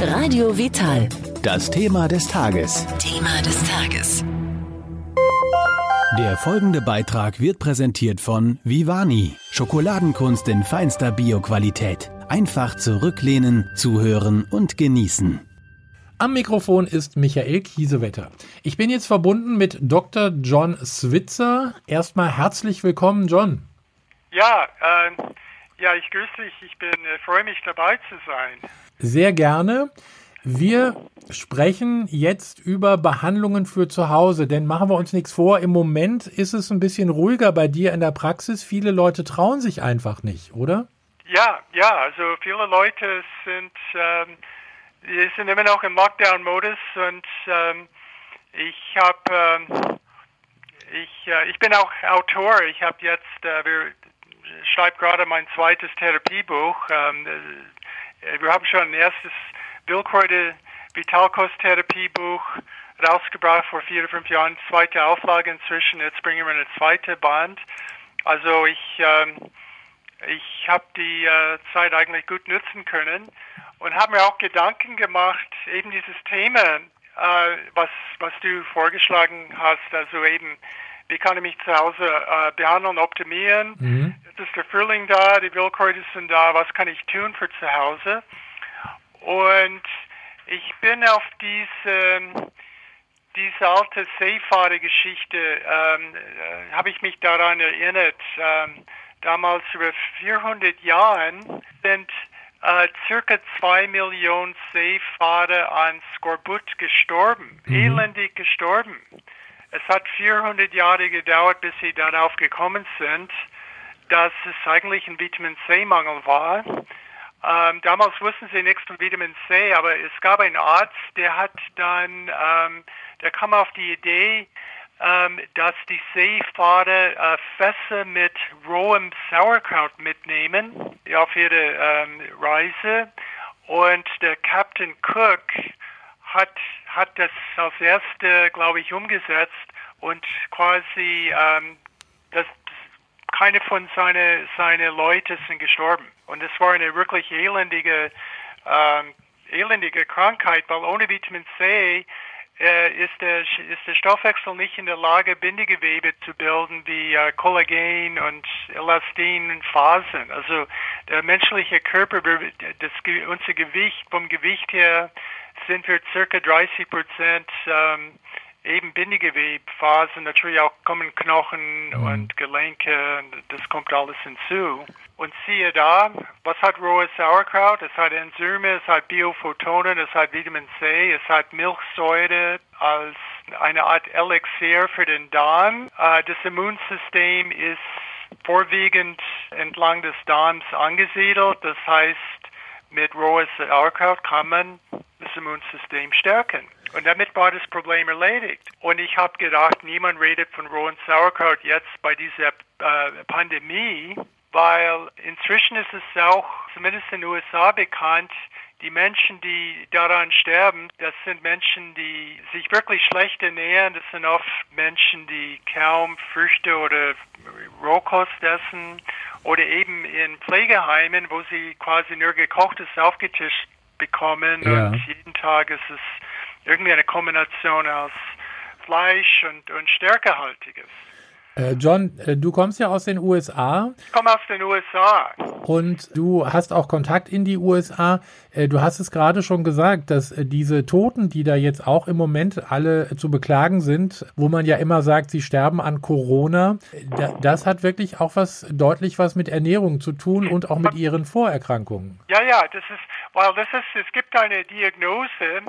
Radio Vital. Das Thema des Tages. Thema des Tages. Der folgende Beitrag wird präsentiert von Vivani. Schokoladenkunst in feinster Bioqualität. Einfach zurücklehnen, zuhören und genießen. Am Mikrofon ist Michael Kiesewetter. Ich bin jetzt verbunden mit Dr. John Switzer. Erstmal herzlich willkommen, John. Ja, äh, ja, ich grüße dich. Ich bin äh, freue mich dabei zu sein. Sehr gerne. Wir sprechen jetzt über Behandlungen für zu Hause, denn machen wir uns nichts vor, im Moment ist es ein bisschen ruhiger bei dir in der Praxis. Viele Leute trauen sich einfach nicht, oder? Ja, ja, also viele Leute sind, ähm, die sind immer noch im Lockdown-Modus und ähm, ich habe, ähm, ich, äh, ich bin auch Autor. Ich habe jetzt, äh, wir schreibe gerade mein zweites Therapiebuch. Ähm, äh, wir haben schon ein erstes Billkräuter Vitalkost-Therapiebuch rausgebracht vor vier oder fünf Jahren, zweite Auflage inzwischen. Jetzt bringen wir eine zweite Band. Also ich, ähm, ich habe die äh, Zeit eigentlich gut nutzen können und habe mir auch Gedanken gemacht, eben dieses Thema, äh, was, was du vorgeschlagen hast, also eben, wie kann ich mich zu Hause äh, behandeln, optimieren. Mhm. Jetzt ist der Frühling da, die Wildkräuter sind da, was kann ich tun für zu Hause? Und ich bin auf diese, diese alte Seefahrer-Geschichte, ähm, äh, habe ich mich daran erinnert. Ähm, damals über 400 Jahren sind äh, circa zwei Millionen Seefahrer an Skorbut gestorben, mhm. elendig gestorben. Es hat 400 Jahre gedauert, bis sie darauf gekommen sind, dass es eigentlich ein Vitamin C-Mangel war. Ähm, damals wussten sie nichts von Vitamin C, aber es gab einen Arzt, der hat dann, ähm, der kam auf die Idee, ähm, dass die Seefahrer äh, Fässer mit rohem Sauerkraut mitnehmen auf ihre ähm, Reise. Und der Captain Cook hat, hat das als erste, glaube ich, umgesetzt und quasi ähm, das, keine von seinen seine Leute sind gestorben. Und es war eine wirklich elendige, ähm, elendige Krankheit, weil ohne Vitamin C ist, der, ist der Stoffwechsel nicht in der Lage, Bindegewebe zu bilden wie äh, Kollagen und Elastin und Fasern. Also der menschliche Körper, das, unser Gewicht, vom Gewicht her sind wir circa 30 Prozent ähm, eben Bindegewebphasen, natürlich auch kommen Knochen mhm. und Gelenke, das kommt alles hinzu. Und siehe da, was hat rohes Sauerkraut? Es hat Enzyme, es hat Biophotonen, es hat Vitamin C, es hat Milchsäure als eine Art Elixier für den Darm. Äh, das Immunsystem ist vorwiegend entlang des Darms angesiedelt. Das heißt, mit rohes Sauerkraut kann man das Immunsystem stärken. Und damit war das Problem erledigt. Und ich habe gedacht, niemand redet von rohen Sauerkraut jetzt bei dieser äh, Pandemie, weil inzwischen ist es auch, zumindest in den USA bekannt, die Menschen, die daran sterben, das sind Menschen, die sich wirklich schlecht ernähren. Das sind oft Menschen, die kaum Früchte oder Rohkost essen oder eben in Pflegeheimen, wo sie quasi nur gekochtes aufgetischt bekommen ja. und jeden Tag ist es irgendwie eine Kombination aus Fleisch und, und Stärkehaltiges. Äh, John, äh, du kommst ja aus den USA. Ich komme aus den USA. Und du hast auch Kontakt in die USA. Äh, du hast es gerade schon gesagt, dass diese Toten, die da jetzt auch im Moment alle zu beklagen sind, wo man ja immer sagt, sie sterben an Corona, das hat wirklich auch was deutlich was mit Ernährung zu tun und auch mit ihren Vorerkrankungen. Ja, ja, das ist, weil das ist, es gibt eine Diagnose,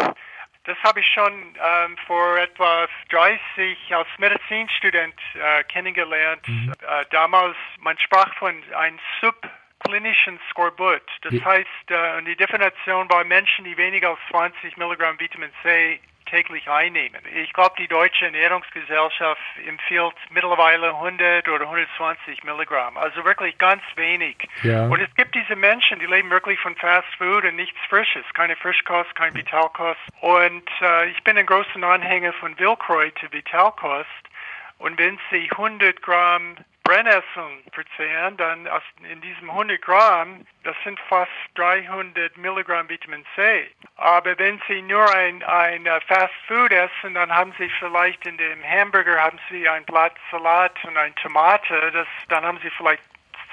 das habe ich schon ähm, vor etwa 30 als Medizinstudent äh, kennengelernt. Mhm. Äh, damals, man sprach von einem subklinischen Skorbut. Das heißt, äh, die Definition war Menschen, die weniger als 20 Milligramm Vitamin C täglich einnehmen. Ich glaube, die Deutsche Ernährungsgesellschaft empfiehlt mittlerweile 100 oder 120 Milligramm, also wirklich ganz wenig. Ja. Und es gibt diese Menschen, die leben wirklich von Fast Food und nichts Frisches, keine Frischkost, kein Vitalkost. Und äh, ich bin ein großer Anhänger von Wildkräuter Vitalkost. Und wenn Sie 100 Gramm Brennnesseln verzehren, dann aus, in diesem 100 Gramm, das sind fast 300 Milligramm Vitamin C. Aber wenn Sie nur ein, ein uh, Fast Food essen, dann haben Sie vielleicht in dem Hamburger haben Sie ein Blatt Salat und eine Tomate, das, dann haben Sie vielleicht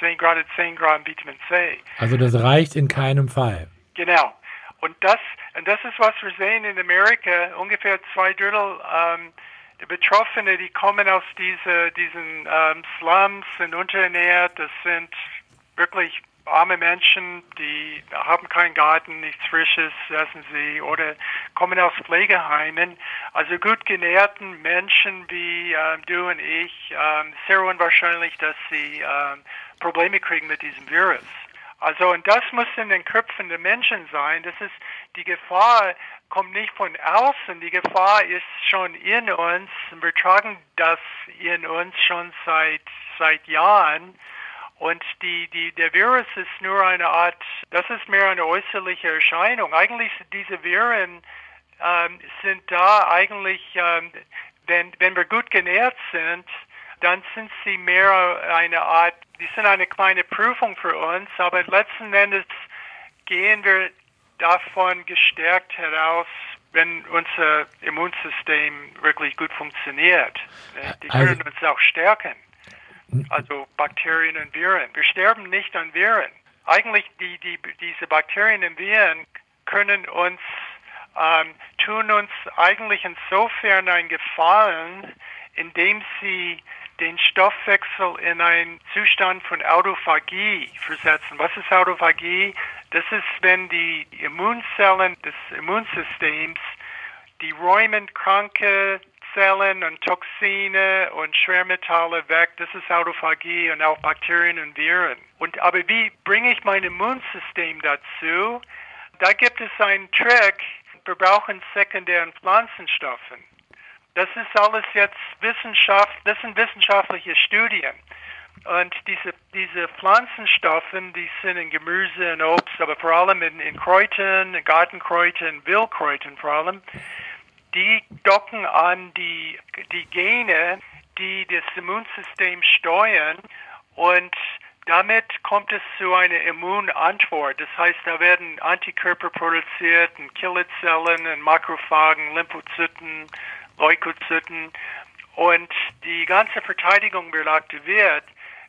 10, gerade 10 Gramm Vitamin C. Also das reicht in keinem Fall. Genau. Und das, und das ist, was wir sehen in Amerika. Ungefähr zwei Drittel ähm, der Betroffene, die kommen aus diese, diesen ähm, Slums, sind unterernährt. Das sind wirklich arme Menschen, die haben keinen Garten, nichts Frisches, essen sie, oder kommen aus Pflegeheimen. Also gut genährten Menschen wie ähm, du und ich, ähm, sehr unwahrscheinlich, dass sie ähm, Probleme kriegen mit diesem Virus. Also, und das muss in den Köpfen der Menschen sein. Das ist, die Gefahr kommt nicht von außen. Die Gefahr ist schon in uns. Wir tragen das in uns schon seit, seit Jahren. Und die, die, der Virus ist nur eine Art, das ist mehr eine äußerliche Erscheinung. Eigentlich diese Viren ähm, sind da eigentlich, ähm, wenn, wenn wir gut genährt sind, dann sind sie mehr eine Art, die sind eine kleine Prüfung für uns, aber letzten Endes gehen wir davon gestärkt heraus, wenn unser Immunsystem wirklich gut funktioniert. Die also, können uns auch stärken. Also Bakterien und Viren. Wir sterben nicht an Viren. Eigentlich die, die, diese Bakterien und Viren können uns, ähm, tun uns eigentlich insofern einen Gefallen, indem sie den Stoffwechsel in einen Zustand von Autophagie versetzen. Was ist Autophagie? Das ist, wenn die Immunzellen des Immunsystems die räumen kranke Zellen und Toxine und Schwermetalle weg. Das ist Autophagie und auch Bakterien und Viren. Und aber wie bringe ich mein Immunsystem dazu? Da gibt es einen Trick. Wir brauchen sekundären Pflanzenstoffen. Das ist alles jetzt Wissenschaft, das sind wissenschaftliche Studien. Und diese, diese Pflanzenstoffen, die sind in Gemüse und Obst, aber vor allem in, in Kräutern, Gartenkräutern, Wildkräutern vor allem, die docken an die, die Gene, die das Immunsystem steuern. Und damit kommt es zu einer Immunantwort. Das heißt, da werden Antikörper produziert, Killerzellen, Makrophagen, Lymphozyten, Leukozyten. Und die ganze Verteidigung wird aktiviert,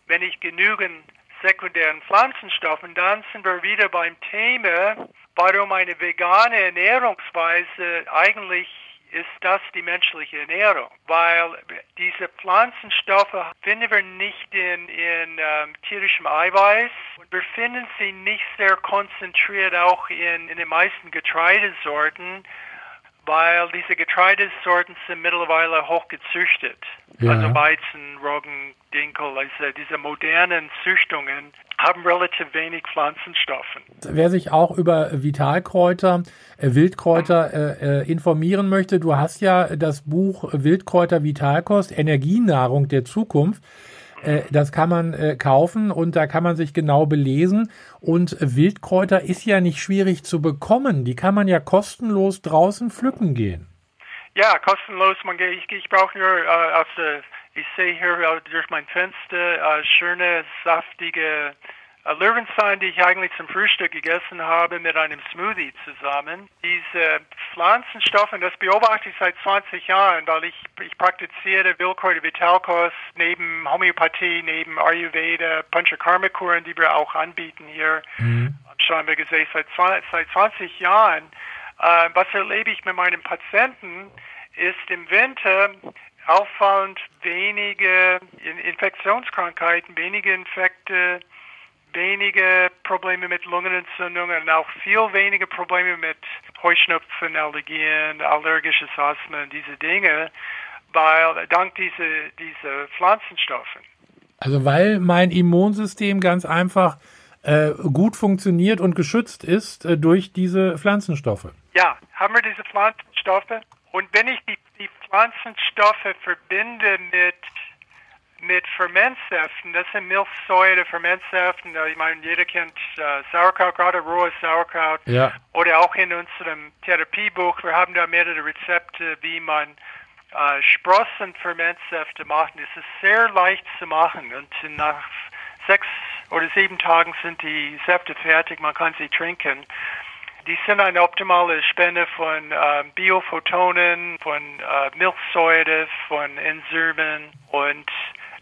wenn ich genügend sekundären Pflanzenstoffen, dann sind wir wieder beim Thema, warum eine vegane Ernährungsweise eigentlich ist das die menschliche Ernährung, weil diese Pflanzenstoffe finden wir nicht in, in ähm, tierischem Eiweiß und wir finden sie nicht sehr konzentriert auch in, in den meisten Getreidesorten weil diese Getreidesorten sind mittlerweile hochgezüchtet. Ja. Also Weizen, Roggen, Dinkel, also diese modernen Züchtungen haben relativ wenig Pflanzenstoffe. Wer sich auch über Vitalkräuter, äh, Wildkräuter äh, äh, informieren möchte, du hast ja das Buch Wildkräuter Vitalkost, Energienahrung der Zukunft. Äh, das kann man äh, kaufen und da kann man sich genau belesen. Und Wildkräuter ist ja nicht schwierig zu bekommen. Die kann man ja kostenlos draußen pflücken gehen. Ja, kostenlos. Man, ich, ich brauche nur äh, aus der, ich sehe hier durch mein Fenster äh, schöne, saftige äh, Löwenzahn, die ich eigentlich zum Frühstück gegessen habe, mit einem Smoothie zusammen. Diese Pflanzenstoffe, das beobachte ich seit 20 Jahren, weil ich, ich praktiziere Wildkräuter Vitalkost neben Homöopathie, neben Ayurveda, Panchakarma-Kuren, die wir auch anbieten hier. Mhm. Schon wir gesehen, seit, seit 20 Jahren. Äh, was erlebe ich mit meinen Patienten, ist im Winter auffallend wenige Infektionskrankheiten, wenige Infekte, wenige Probleme mit Lungenentzündungen und auch viel weniger Probleme mit Heuschnupfen, Allergien, allergisches Asthma und diese Dinge, weil dank dieser diese Pflanzenstoffen. Also weil mein Immunsystem ganz einfach äh, gut funktioniert und geschützt ist äh, durch diese Pflanzenstoffe. Ja, haben wir diese Pflanzenstoffe und wenn ich die, die Pflanzenstoffe verbinde mit mit Fermentsäften, das sind Milchsäure, Fermentsäften, ich meine, jeder kennt äh, Sauerkraut, gerade rohes Sauerkraut. Ja. Oder auch in unserem Therapiebuch, wir haben da mehrere Rezepte, wie man äh, Sprossenfermentsäfte machen. Es ist sehr leicht zu machen und nach sechs oder sieben Tagen sind die Säfte fertig, man kann sie trinken. Die sind eine optimale Spende von äh, Biophotonen, von äh, Milchsäure, von Enzymen und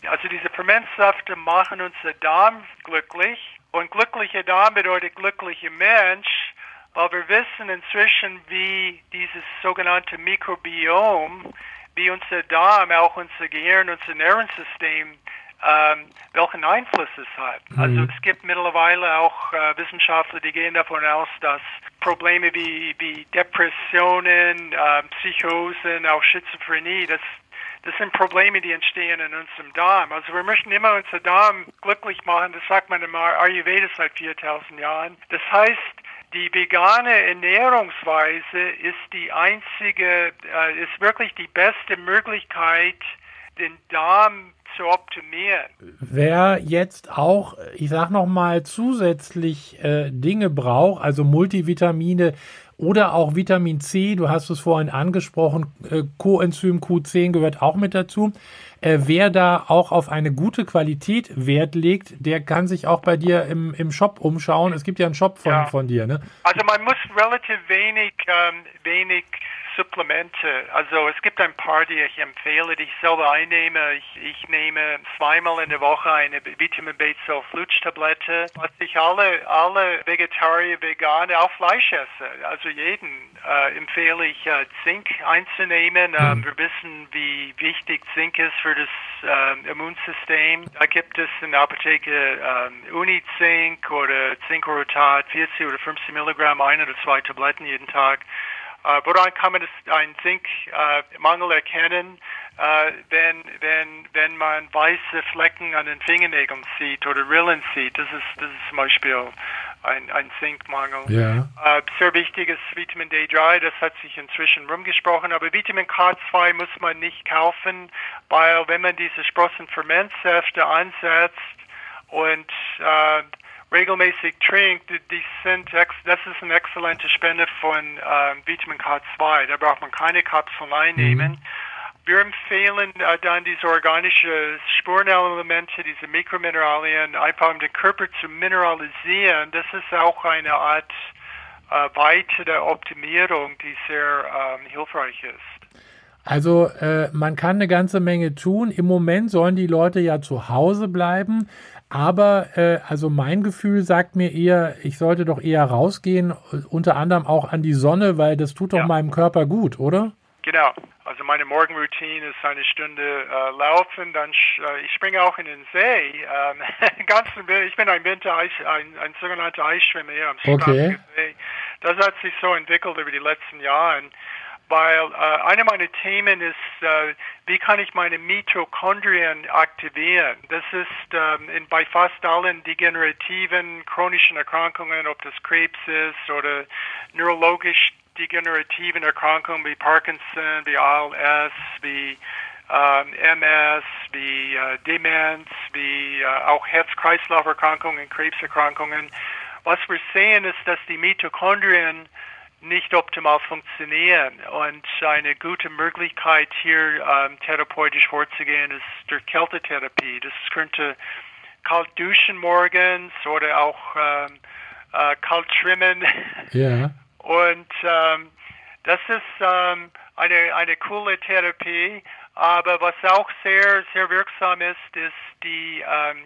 also diese Fermentsäfte machen unser Darm glücklich und glücklicher Darm bedeutet glücklicher Mensch, weil wir wissen inzwischen, wie dieses sogenannte Mikrobiom, wie unser Darm, auch unser Gehirn, unser Nervensystem ähm, welchen Einfluss es hat. Mhm. Also es gibt mittlerweile auch äh, Wissenschaftler, die gehen davon aus, dass Probleme wie, wie Depressionen, äh, Psychosen, auch Schizophrenie, das, das sind Probleme, die entstehen in unserem Darm. Also wir möchten immer unser Darm glücklich machen. Das sagt man im Ayurveda seit 4000 Jahren. Das heißt, die vegane Ernährungsweise ist die einzige, äh, ist wirklich die beste Möglichkeit, den Darm zu optimieren. Wer jetzt auch, ich sag noch mal, zusätzlich äh, Dinge braucht, also Multivitamine oder auch Vitamin C, du hast es vorhin angesprochen, äh, Coenzym Q10 gehört auch mit dazu. Äh, wer da auch auf eine gute Qualität Wert legt, der kann sich auch bei dir im, im Shop umschauen. Es gibt ja einen Shop von, ja. von dir, ne? Also man muss relativ wenig, ähm, wenig Supplemente. Also es gibt ein paar, die ich empfehle, die ich selber einnehme. Ich, ich nehme zweimal in der Woche eine Vitamin B12 Lutschtablette. Was ich alle, alle Vegetarier, Veganer, auch Fleisch esse, also jeden äh, empfehle ich äh, Zink einzunehmen. Ähm, mhm. wir wissen, wie wichtig Zink ist für das äh, Immunsystem. Da gibt es in der Apotheke äh, Unizink oder Zinkrotat 40 oder 50 Milligramm, ein oder zwei Tabletten jeden Tag. Woran kann man einen Zinkmangel äh, erkennen? Äh, wenn, wenn, wenn man weiße Flecken an den Fingernägeln sieht oder Rillen sieht, das ist, das ist zum Beispiel ein, ein Zinkmangel. Ja. Äh, sehr wichtiges Vitamin D3, das hat sich inzwischen rumgesprochen, aber Vitamin K2 muss man nicht kaufen, weil wenn man diese Sprossenfermentsäfte ansetzt und äh, regelmäßig trinkt, die sind, das ist eine exzellente Spende von äh, Vitamin K2. Da braucht man keine Kapseln einnehmen. Mhm. Wir empfehlen äh, dann diese organischen Spurenelemente, diese Mikromineralien, einfach um den Körper zu mineralisieren. Das ist auch eine Art äh, weitere Optimierung, die sehr ähm, hilfreich ist. Also äh, man kann eine ganze Menge tun. Im Moment sollen die Leute ja zu Hause bleiben. Aber äh, also mein Gefühl sagt mir eher, ich sollte doch eher rausgehen, unter anderem auch an die Sonne, weil das tut doch ja. meinem Körper gut, oder? Genau. Also meine Morgenroutine ist eine Stunde äh, laufen, dann äh, ich springe auch in den See. Ähm, ganz, ich bin ein Winter ein, ein sogenannter Eisschwimmer hier am okay. See. Das hat sich so entwickelt über die letzten Jahre weil äh, eine meiner Themen ist, äh, wie kann ich meine Mitochondrien aktivieren? Das ist ähm, in, bei fast allen degenerativen chronischen Erkrankungen, ob das Krebs ist oder neurologisch degenerativen Erkrankungen wie Parkinson, wie ALS, wie ähm, MS, wie äh, Demenz, wie äh, auch Herz-Kreislauf-Erkrankungen, Krebserkrankungen. Was wir sehen ist, dass die Mitochondrien nicht optimal funktionieren. Und eine gute Möglichkeit hier ähm, therapeutisch vorzugehen ist durch Kältetherapie. Das könnte kalt duschen morgens oder auch ähm, äh, kalt schwimmen. Ja. Und ähm, das ist ähm, eine, eine coole Therapie. Aber was auch sehr, sehr wirksam ist, ist die ähm,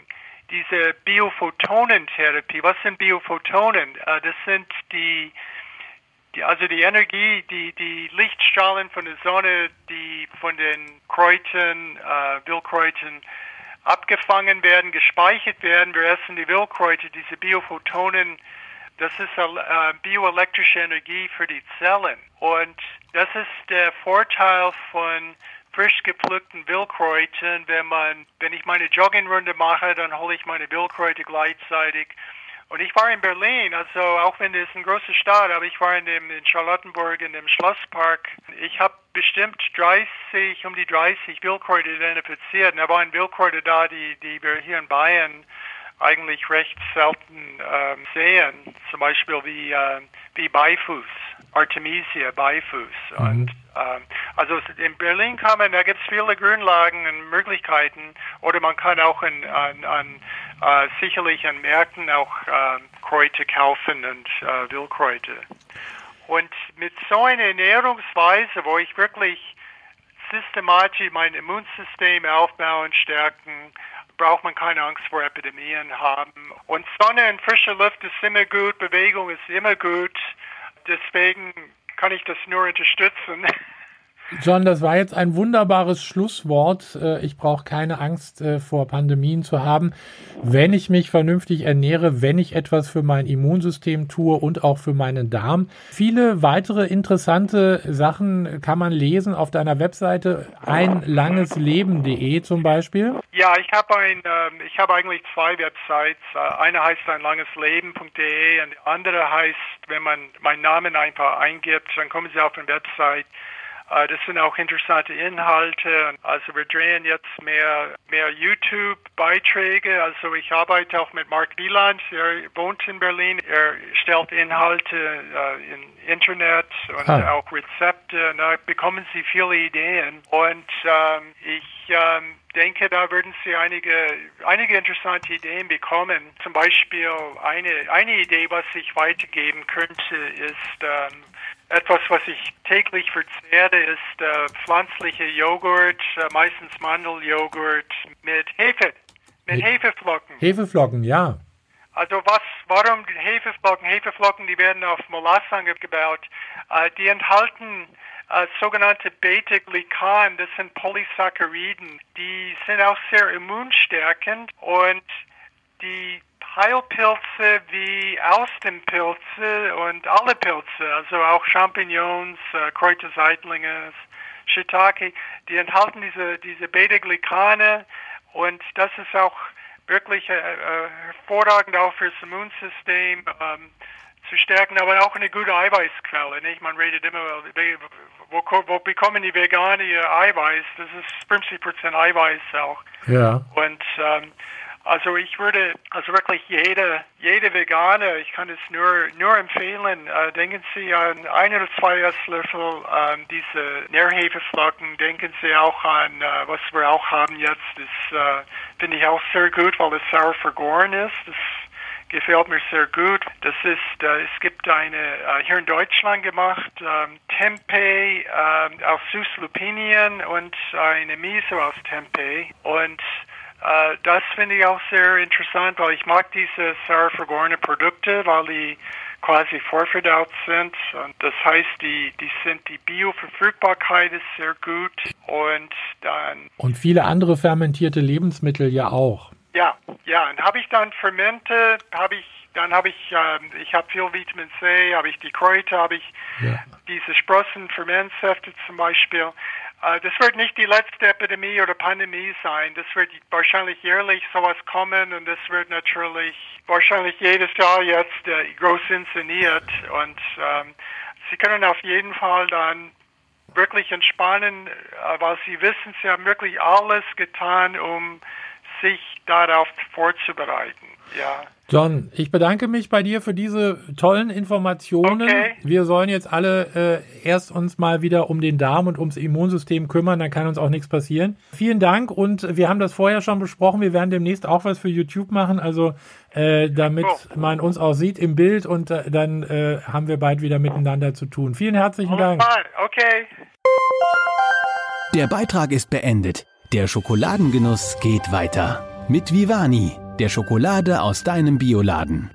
diese Biophotonentherapie. Was sind Biophotonen? Äh, das sind die also die Energie, die, die Lichtstrahlen von der Sonne, die von den Kräutern, äh, Wildkräutern abgefangen werden, gespeichert werden. Wir essen die Wildkräuter, diese Biophotonen, das ist äh, bioelektrische Energie für die Zellen. Und das ist der Vorteil von frisch gepflückten Wildkräutern. Wenn man, wenn ich meine Joggingrunde mache, dann hole ich meine Wildkräuter gleichzeitig und ich war in Berlin, also auch wenn es eine große Stadt, aber ich war in, dem, in Charlottenburg in dem Schlosspark. Ich habe bestimmt 30, um die 30 Wildkräuter identifiziert. Und da waren Wildkräuter da, die, die wir hier in Bayern eigentlich recht selten ähm, sehen. Zum Beispiel wie, äh, wie Beifuß, Artemisia Beifuß. Mhm. Und ähm, Also in Berlin kann man, da gibt es viele Grünlagen und Möglichkeiten. Oder man kann auch an, an, an äh, sicherlich an Märkten auch äh, Kräuter kaufen und äh, Wildkräuter. Und mit so einer Ernährungsweise, wo ich wirklich systematisch mein Immunsystem aufbauen, stärken, braucht man keine Angst vor Epidemien haben. Und Sonne und frische Luft ist immer gut, Bewegung ist immer gut. Deswegen kann ich das nur unterstützen. John, das war jetzt ein wunderbares Schlusswort. Äh, ich brauche keine Angst äh, vor Pandemien zu haben, wenn ich mich vernünftig ernähre, wenn ich etwas für mein Immunsystem tue und auch für meinen Darm. Viele weitere interessante Sachen kann man lesen auf deiner Webseite einlangesleben.de zum Beispiel. Ja, ich habe ein, äh, ich habe eigentlich zwei Websites. Äh, eine heißt einlangesleben.de und die andere heißt, wenn man meinen Namen einfach eingibt, dann kommen Sie auf eine Website das sind auch interessante Inhalte. Also wir drehen jetzt mehr, mehr YouTube-Beiträge. Also ich arbeite auch mit Mark Wieland, er wohnt in Berlin. Er stellt Inhalte äh, im Internet und ah. auch Rezepte. Da bekommen Sie viele Ideen. Und ähm, ich ähm, denke, da würden Sie einige, einige interessante Ideen bekommen. Zum Beispiel eine, eine Idee, was ich weitergeben könnte, ist ähm, etwas, was ich täglich verzehre, ist äh, pflanzlicher Joghurt, äh, meistens Mandeljoghurt mit Hefe, mit He Hefeflocken. Hefeflocken, ja. Also was, warum Hefeflocken? Hefeflocken, die werden auf Molasse angebaut. Äh, die enthalten äh, sogenannte Beta-Glycan, das sind Polysacchariden. Die sind auch sehr immunstärkend und die Heilpilze wie Austenpilze und alle Pilze, also auch Champignons, äh, Kräuterseitlinge, Shiitake, die enthalten diese, diese Beta-Glycane und das ist auch wirklich äh, äh, hervorragend auch fürs Immunsystem ähm, zu stärken, aber auch eine gute Eiweißquelle. Nicht? Man redet immer, wo, wo bekommen die Veganer ihr Eiweiß? Das ist 50% Eiweiß auch. Ja. Und ähm, also ich würde, also wirklich jede, jede Veganer, ich kann es nur, nur empfehlen, äh, denken Sie an ein oder zwei Esslöffel äh, diese Nährhefeflocken, denken Sie auch an, äh, was wir auch haben jetzt, das äh, finde ich auch sehr gut, weil es sauer vergoren ist. Das gefällt mir sehr gut. Das ist, äh, es gibt eine äh, hier in Deutschland gemacht, ähm, Tempeh äh, aus Süßlupinien und eine Miso aus Tempeh und äh, das finde ich auch sehr interessant, weil ich mag diese sauer vergorene Produkte, weil die quasi vorverdaut sind. Und das heißt, die, die sind, die Bioverfügbarkeit ist sehr gut und dann. Und viele andere fermentierte Lebensmittel ja auch. Ja, ja. Und habe ich dann Fermente, habe ich, dann habe ich, äh, ich habe viel Vitamin C, habe ich die Kräuter, habe ich ja. diese Sprossen, Fermentsäfte zum Beispiel. Das wird nicht die letzte Epidemie oder Pandemie sein. Das wird wahrscheinlich jährlich sowas kommen und das wird natürlich wahrscheinlich jedes Jahr jetzt äh, groß inszeniert. Und ähm, Sie können auf jeden Fall dann wirklich entspannen, äh, weil Sie wissen, Sie haben wirklich alles getan, um sich darauf vorzubereiten. Ja. John, ich bedanke mich bei dir für diese tollen Informationen. Okay. Wir sollen jetzt alle äh, erst uns mal wieder um den Darm und ums Immunsystem kümmern, dann kann uns auch nichts passieren. Vielen Dank und wir haben das vorher schon besprochen. Wir werden demnächst auch was für YouTube machen, also äh, damit oh. man uns auch sieht im Bild und äh, dann äh, haben wir bald wieder miteinander zu tun. Vielen herzlichen Dank. Okay. Der Beitrag ist beendet. Der Schokoladengenuss geht weiter. Mit Vivani der Schokolade aus deinem Bioladen.